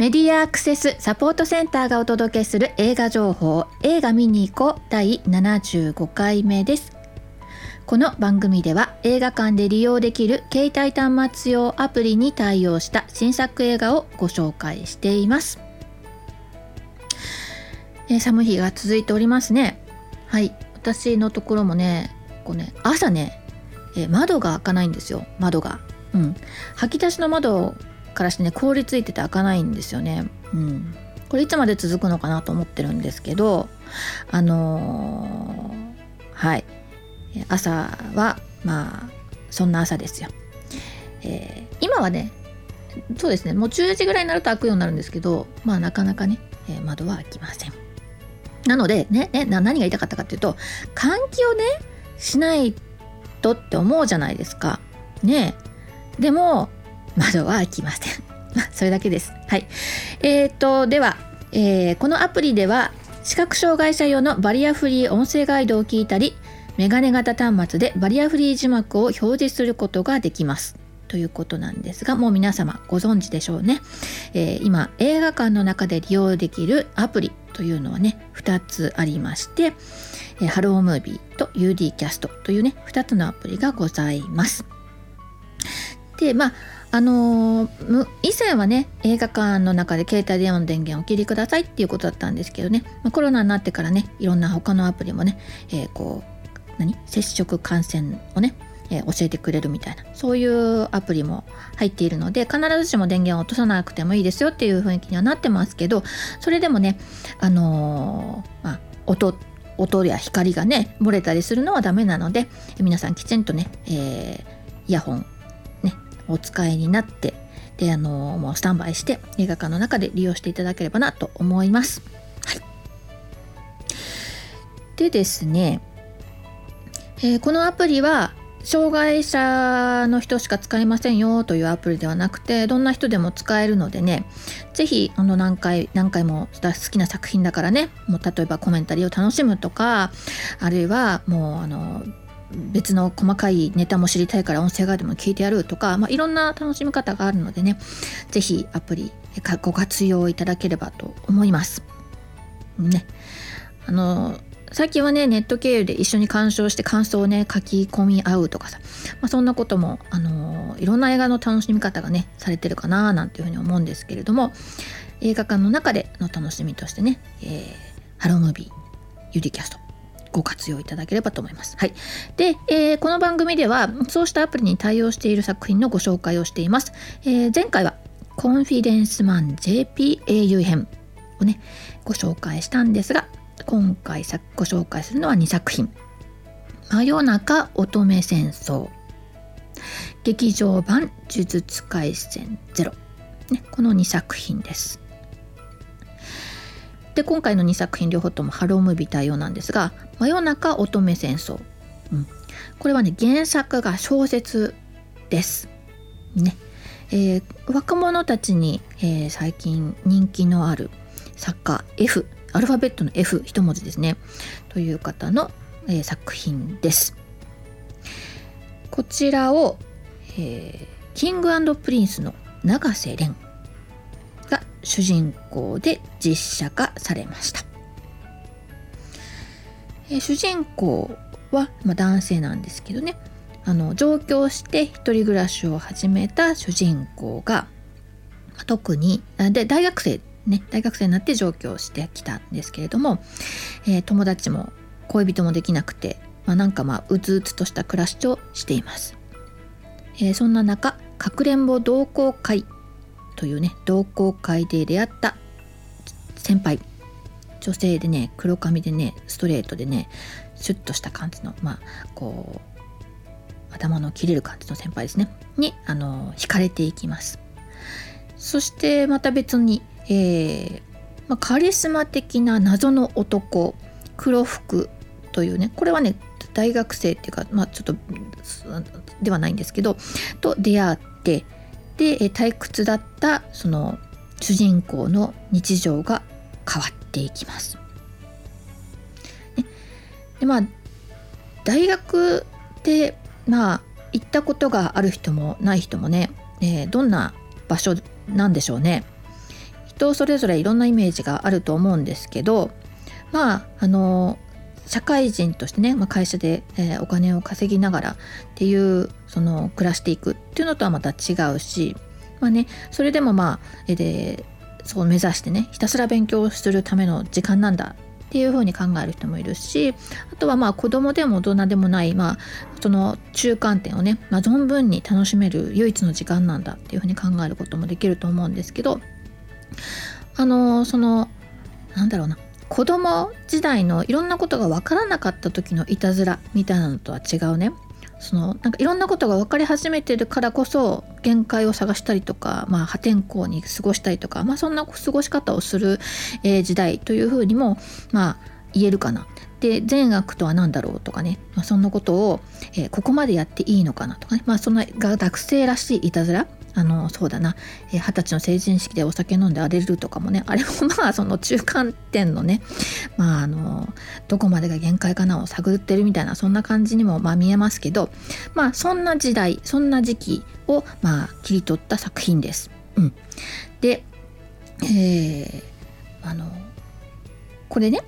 メディアアクセスサポートセンターがお届けする映画情報。映画見に行こう。第75回目です。この番組では映画館で利用できる携帯端末用アプリに対応した新作映画をご紹介しています。えー、寒い日が続いておりますね。はい。私のところもねこうね朝ね、えー、窓が開かないんですよ。窓が。うん。吐き出しの窓からしてね凍りついてて開かないんですよね。うん。これいつまで続くのかなと思ってるんですけどあのー、はい。朝はまあそんな朝ですよ、えー、今はねそうですねもう10時ぐらいになると開くようになるんですけどまあなかなかね、えー、窓は開きません。なのでねね何が言いたかったかっていうと換気をねしないとって思うじゃないですか。ねでも窓は開きません。まそれだけです。はい。えっ、とでは、えー、このアプリでは視覚障害者用のバリアフリー音声ガイドを聞いたりメガネ型端末でバリアフリー字幕を表示することができます。ということなんですがもう皆様ご存知でしょうね、えー、今映画館の中で利用できるアプリというのはね2つありまして、えー、ハロームービーと UD キャストというね2つのアプリがございますでまああのー、以前はね映画館の中で携帯電話の電源をお切りくださいっていうことだったんですけどね、まあ、コロナになってからねいろんな他のアプリもね、えー、こう何？接触感染をねえ教えてくれるみたいなそういうアプリも入っているので必ずしも電源を落とさなくてもいいですよっていう雰囲気にはなってますけどそれでもねあのー、まあ、音音や光がね漏れたりするのはダメなので皆さんきちんとね、えー、イヤホンお使いになってであの、もうスタンバイして映画館の中で利用していただければなと思います。はい、でですね、えー、このアプリは障害者の人しか使えませんよというアプリではなくてどんな人でも使えるのでね是非あの何回何回も好きな作品だからねもう例えばコメンタリーを楽しむとかあるいはもうあの別の細かいネタも知りたいから音声ガイドも聞いてやるとか、まあ、いろんな楽しみ方があるのでね是非アプリご活用いただければと思います。ねあの最近はねネット経由で一緒に鑑賞して感想をね書き込み合うとかさ、まあ、そんなことも、あの、いろんな映画の楽しみ方がねされてるかななんていうふうに思うんですけれども映画館の中での楽しみとしてね、えー、ハロームービー UD キャストご活用いただければと思います。はい。で、えー、この番組ではそうしたアプリに対応している作品のご紹介をしています。えー、前回はコンフィデンスマン JPAU 編をねご紹介したんですが今回ご紹介するのは2作品「真夜中乙女戦争」劇場版「呪術廻戦ゼロ」ね、この2作品です。で今回の2作品両方ともハロームービー対応なんですが「真夜中乙女戦争」うん、これはね原作が小説です。ね。えー、若者たちに、えー、最近人気のある作家 F アルファベットの F 一文字ですね。という方の、えー、作品です。こちらを、えー、キングプリンスの永瀬廉。主人公で実写化されました、え、主人公は、まあ、男性なんですけどね。あの上京して一人暮らしを始めた主人公が特にで大学生ね、大学生になって上京してきたんですけれども、えー、友達も恋人もできなくて、まあ、なんかまあうつうつとした暮らしをしています、えー、そんな中かくれんぼ同好会というね同好会で出会った先輩。女性でね黒髪でねストレートでねシュッとした感じのまあこう頭の切れる感じの先輩ですね。にあの惹かれていきます。そしてまた別にえー、まあ、カリスマ的な謎の男黒服というねこれはね大学生っていうか、まあ、ちょっとではないんですけどと出会ってで退屈だったその主人公の日常が変わっていきます。ね、でまあ大学でまあ行ったことがある人もない人もね、えー、どんな場所なんでしょうね。人それぞれいろんなイメージがあると思うんですけどまああの社会人としてね、まあ、会社で、えー、お金を稼ぎながらっていうその暮らしていくっていうのとはまた違うしまあねそれでもまあ、えでそう目指してねひたすら勉強するための時間なんだっていうふうに考える人もいるしあとはまあ子供でも大人でもない、まあ、その中間点をね、まあ、存分に楽しめる唯一の時間なんだっていうふうに考えることもできると思うんですけどあのそのなんだろうな子供時代のいろんなことが分からなかった時のいたずらみたいなのとは違うね。そのなんかいろんなことが分かり始めてるからこそ限界を探したりとか、まあ、破天荒に過ごしたりとか、まあ、そんな過ごし方をする、えー、時代というふうにも、まあ、言えるかな。で善悪とは何だろうとかね、まあ、そんなことを、えー、ここまでやっていいのかなとかね、まあ、そんな学生らしいいたずらあのそうだな。二十、えー、歳の成人式でお酒飲んで荒れるとかもね。あれも まあその中間点のね。まああのどこまでが限界かなを探ってるみたいなそんな感じにもまあ見えますけど。まあそんな時代そんな時期をまあ切り取った作品です。うん、で、えー、あのこれね、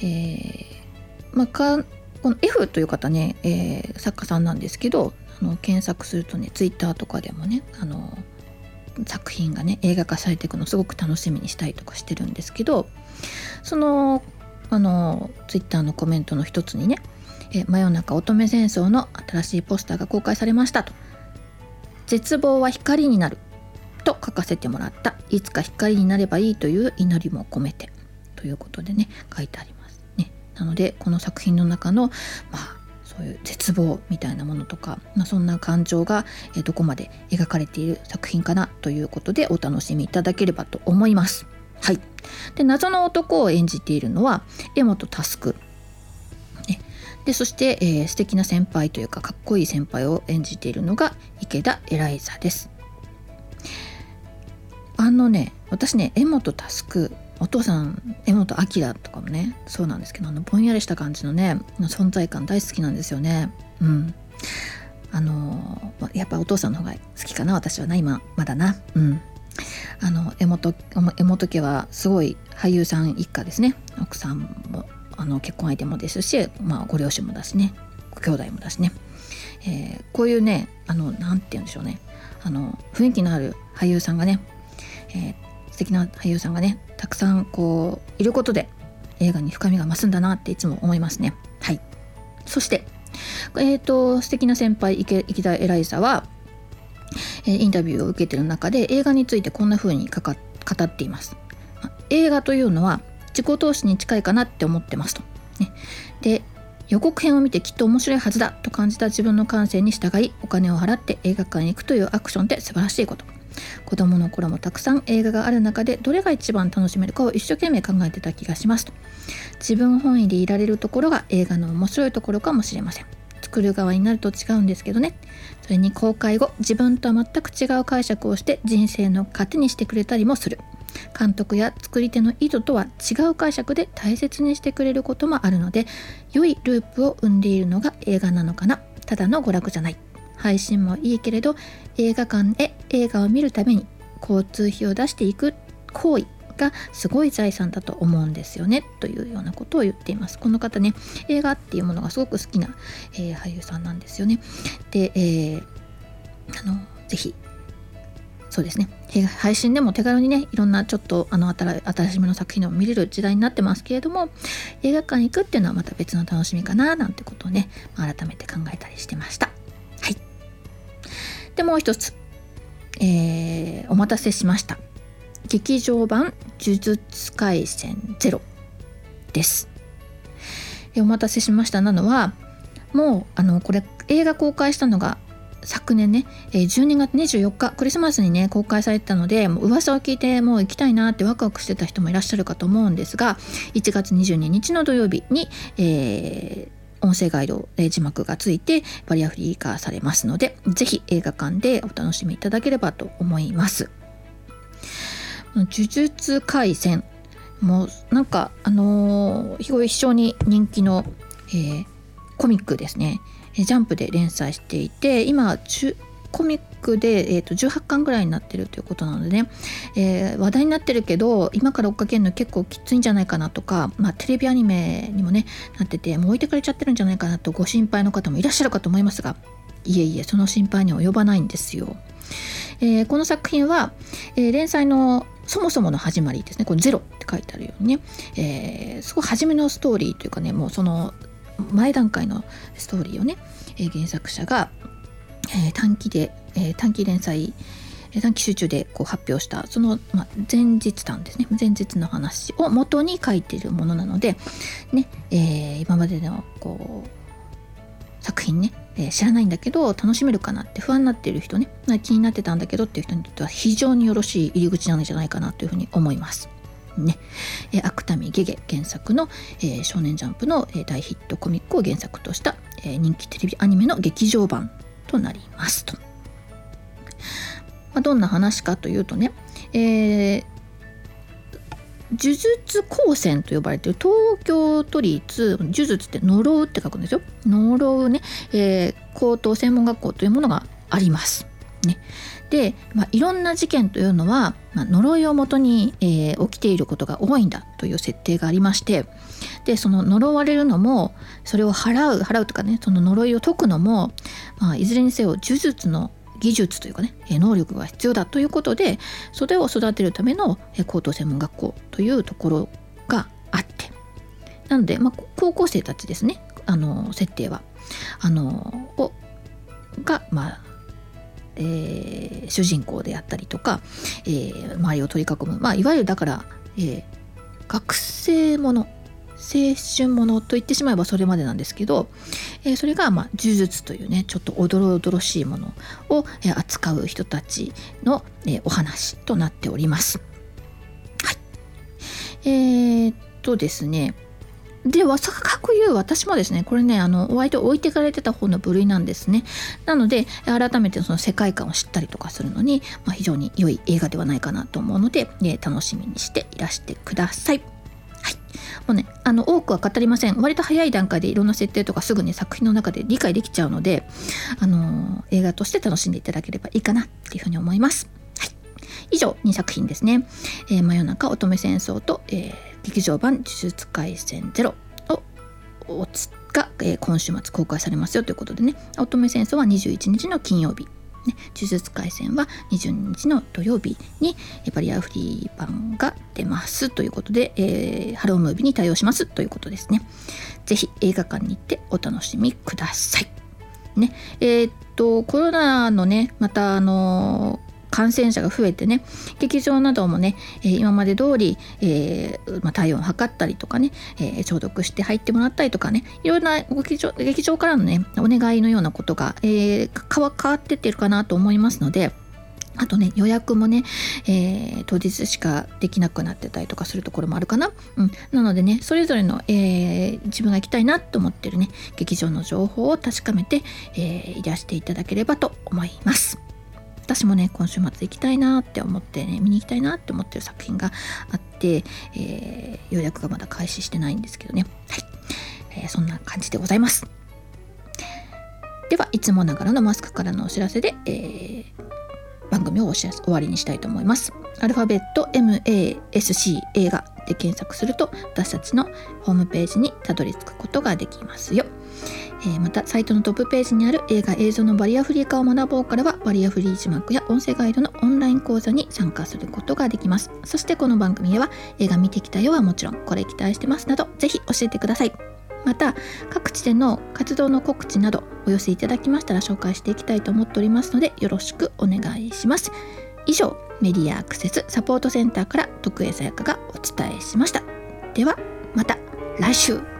えー、まあかこの F という方ね、えー、作家さんなんですけどあの検索するとねツイッターとかでもねあの作品がね映画化されていくのすごく楽しみにしたりとかしてるんですけどそのあのツイッターのコメントの一つにね「え真夜中乙女戦争の新しいポスターが公開されました」と「絶望は光になる」と書かせてもらった「いつか光になればいい」という祈りも込めて。ということでね書いてあります。なのでこの作品の中のまあそういう絶望みたいなものとか、まあ、そんな感情が、えどこまで描かれている作品かなということでお楽しみいただければと思います。はい、で謎の男を演じているのは江本佑でそして、えー、素敵な先輩というかかっこいい先輩を演じているのが池田エライザです。あのね私ね江本佑お父さん江本明とかもねそうなんですけどあのぼんやりした感じのね存在感大好きなんですよね。うん。あのやっぱお父さんの方が好きかな私はな今まだな。うん。あの江本江本家はすごい俳優さん一家ですね。奥さんもあの結婚相手もですし、まあ、ご両親もだしね。ご兄弟もだしね、えー、こういうねあのなんて言うんでしょうね。あの雰囲気のある俳優さんがね、えー、素敵な俳優さんがねたくさんこういることで映画に深みが増すんだなっていつも思いますね。はい、そして、えーと、素敵な先輩池田エライザは、え、インタビューを受けてる中で映画についてこんな風にかか語っています。映画というのは自己投資に近いかなって思ってますと。ね、で予告編を見てきっと面白いはずだと感じた自分の感性に従いお金を払って映画館に行くというアクションって素晴らしいこと。子供の頃もたくさん映画がある中でどれが一番楽しめるかを一生懸命考えてた気がします自分本位でいられるところが映画の面白いところかもしれません。作る側になると違うんですけどね。それに公開後自分とは全く違う解釈をして人生の糧にしてくれたりもする。監督や作り手の意図とは違う解釈で大切にしてくれることもあるので良いループを生んでいるのが映画なのかな。ただの娯楽じゃない。配信もいいけれど映画館へ映画を見るために交通費を出していく行為がすごい財産だと思うんですよねというようなことを言っています。この方ね映画っていうものがすごく好きな、えー、俳優さんなんですよね。で、えー、あのぜひそうですね。配信でも手軽にねいろんなちょっとあの新しめの作品を見れる時代になってますけれども映画館行くっていうのはまた別の楽しみかななんてことをね改めて考えたりしてました。でもう一つえー、お待たせしました。劇場版呪術廻戦ゼロです。お待たせしましたなのはもうあのこれ映画公開したのが昨年ね12月24日クリスマスにね公開されてたのでもう噂を聞いてもう行きたいなってワクワクしてた人もいらっしゃるかと思うんですが1月22日の土曜日に、えー、音声ガイド、え字幕がついてバリアフリー化されますので、ぜひ映画館でお楽しみいただければと思います。呪術廻戦もうなんかあのー、非常に人気の、えー、コミックですねジャンプで連載していて今コミックで、えーと、18巻ぐらいになってるということなのでね、えー、話題になってるけど今から追っかけるの結構きついんじゃないかなとか、まあ、テレビアニメにもねなっててもう置いてかれちゃってるんじゃないかなとご心配の方もいらっしゃるかと思いますがいえいえその心配には及ばないんですよ。えー、この作品は、えー、連載のそもそもの始まりですねこれゼロって書いてあるようにね、えー、すごい初めのストーリーというかねもうその前段階のストーリーをね、え、原作者が、えー、短期で、えー、短期連載短期集中でこう発表したその、まあ、前日談ですね。前日の話を元に書いているものなので、ねえー、今までのこう作品ね、えー、知らないんだけど楽しめるかなって不安になっている人ね気になってたんだけどっていう人にとっては非常によろしい入り口なんじゃないかなというふうに思います。ね、えー、芥見ゲゲ原作の、えー、少年ジャンプの、えー、大ヒットコミックを原作とした、えー、人気テレビアニメの劇場版。となりますと。まあ、どんな話かというとね、えー、呪術高専と呼ばれてる東京都立呪術って呪うって書くんですよ呪うね、えー、高等専門学校というものがあります。ね、で、まあ、いろんな事件というのは、まあ、呪いをもとに、えー、起きていることが多いんだという設定がありましてでその呪われるのもそれを払う払うとかねその呪いを解くのも、まあ、いずれにせよ呪術の技術というかね能力が必要だということでそれを育てるための高等専門学校というところがあって。なので、まあ、高校生たちですねあの設定は。あのをがまあえー、主人公であったりとか、えー、周りを取り囲む、まあ、いわゆるだから、えー、学生もの青春ものと言ってしまえばそれまでなんですけど、えー、それが、まあ、呪術というねちょっとおどろおどろしいものを、え、扱う人たちの、えー、お話となっております。はい、えー、っとですねで、わさかくいう私もですね、これね、あの、割と置いてかれてた方の部類なんですね。なので、改めてその世界観を知ったりとかするのに、まあ、非常に良い映画ではないかなと思うので、え楽しみにしていらしてください。もうね、あの、多くは語りません。割と早い段階でいろんな設定とかすぐに作品の中で理解できちゃうので、あの映画として楽しんでいただければいいかなっていうふうに思います。はい。以上、2作品ですね。えー、真夜中乙女戦争と、えー劇場版呪術廻戦ゼロをが、えー、今週末公開されますよということでね乙女戦争は21日の金曜日ね、呪術廻戦は22日の土曜日にバリアフリー版が出ますということで、えー、ハロームービーに対応しますということですね。ぜひ映画館に行ってお楽しみください。ね、えー、っとコロナのねまたあの感染者が増えてね劇場などもね、え、今まで通り、えーまあ、体温を測ったりとかね、えー、消毒して入ってもらったりとかねいろんな劇場劇場からのねお願いのようなことが、えー、変わってってるかなと思いますので。あとね、予約もね、えー、当日しかできなくなってたりとかするところもあるかな。うん。なのでね、それぞれの、えー、自分が行きたいなと思ってるね、劇場の情報を確かめて、えー、いらしていただければと思います。私もね今週末行きたいなって思ってね見に行きたいなって思ってる作品があって、えー、予約がまだ開始してないんですけどね。はい、えー、そんな感じでございます。ではいつもながらのマスクからのお知らせで、えー、番組を終わりにしたいと思います。アルファベット MASC 映画で検索すると私たちのホームページにたどり着くことができますよ。えー、またサイトのトップページにある映画映像のバリアフリー化を学ぼうからはバリアフリー字幕や音声ガイドのオンライン講座に参加することができます。そしてこの番組では映画見てきたよはもちろんこれ期待してますなどぜひ教えてください。また各地での活動の告知などお寄せいただきましたら紹介していきたいと思っておりますのでよろしくお願いします。以上メディアアクセスサポートセンターから徳江さやかがお伝えしました。ではまた来週。